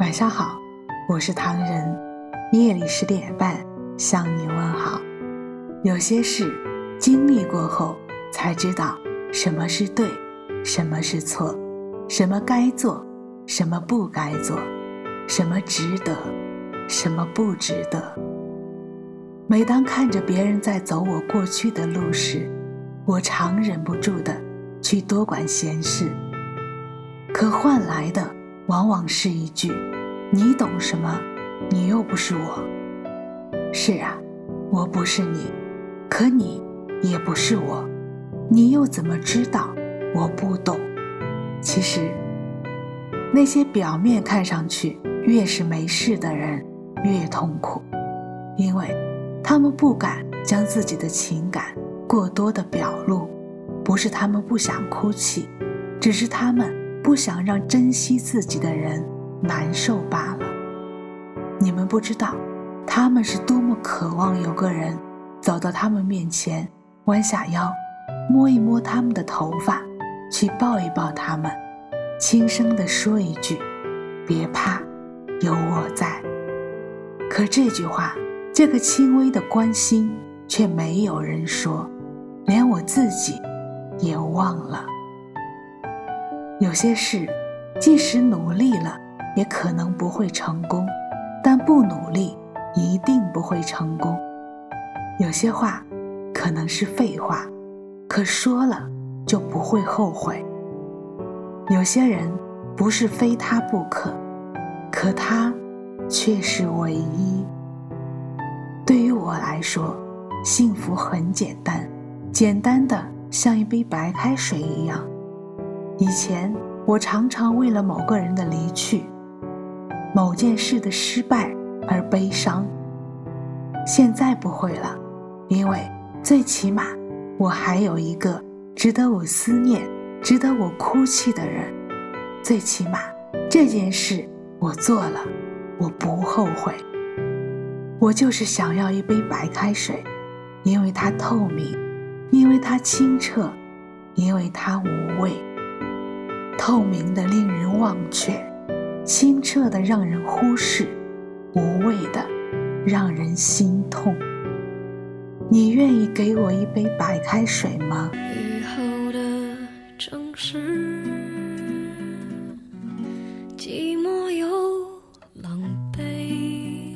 晚上好，我是唐人。夜里十点半向你问好。有些事经历过后，才知道什么是对，什么是错，什么该做，什么不该做，什么值得，什么不值得。每当看着别人在走我过去的路时，我常忍不住的去多管闲事，可换来的往往是一句：“你懂什么？你又不是我。”是啊，我不是你，可你也不是我，你又怎么知道我不懂？其实，那些表面看上去越是没事的人，越痛苦，因为他们不敢将自己的情感。过多的表露，不是他们不想哭泣，只是他们不想让珍惜自己的人难受罢了。你们不知道，他们是多么渴望有个人走到他们面前，弯下腰，摸一摸他们的头发，去抱一抱他们，轻声地说一句：“别怕，有我在。”可这句话，这个轻微的关心，却没有人说。连我自己也忘了。有些事，即使努力了，也可能不会成功；但不努力，一定不会成功。有些话，可能是废话，可说了就不会后悔。有些人，不是非他不可，可他却是唯一。对于我来说，幸福很简单。简单的像一杯白开水一样。以前我常常为了某个人的离去、某件事的失败而悲伤。现在不会了，因为最起码我还有一个值得我思念、值得我哭泣的人。最起码这件事我做了，我不后悔。我就是想要一杯白开水，因为它透明。因为它清澈，因为它无味，透明的令人忘却，清澈的让人忽视，无味的让人心痛。你愿意给我一杯白开水吗？雨后的城市，寂寞又狼狈，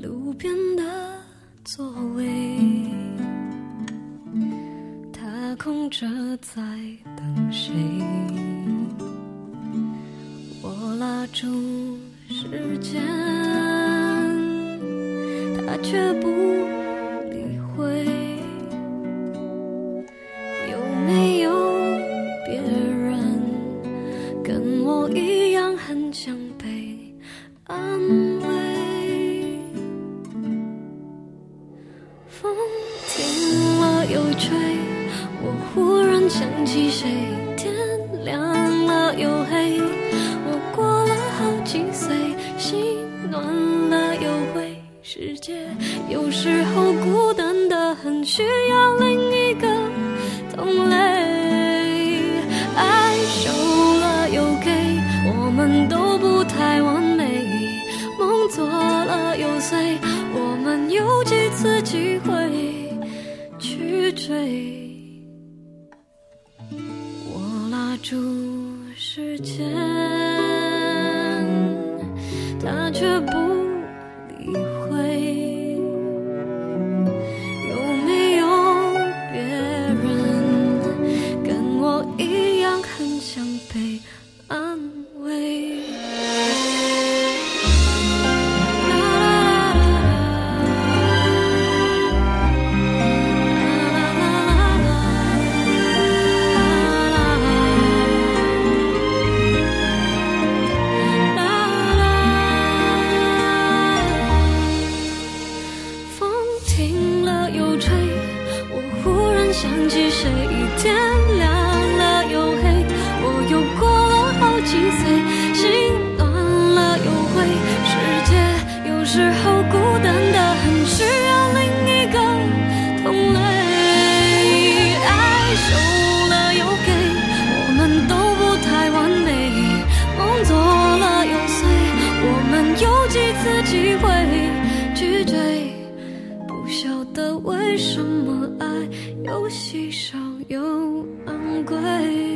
路边的座位。空着，在等谁？我拉住时间，他却不理会。有没有别人跟我一样很想被安慰？风停了又吹。我忽然想起谁，世界有时候孤单的很，需要另一个同类。爱收了又给，我们都不太完美，梦做了又碎，我们有几次机会去追？我拉住时间，他却心碎心暖了又灰世界有时候孤单的很需要另一个同类。爱收了又给我们都不太完美。梦做了又碎我们有几次机会去追不晓得为什么爱又稀少又昂贵。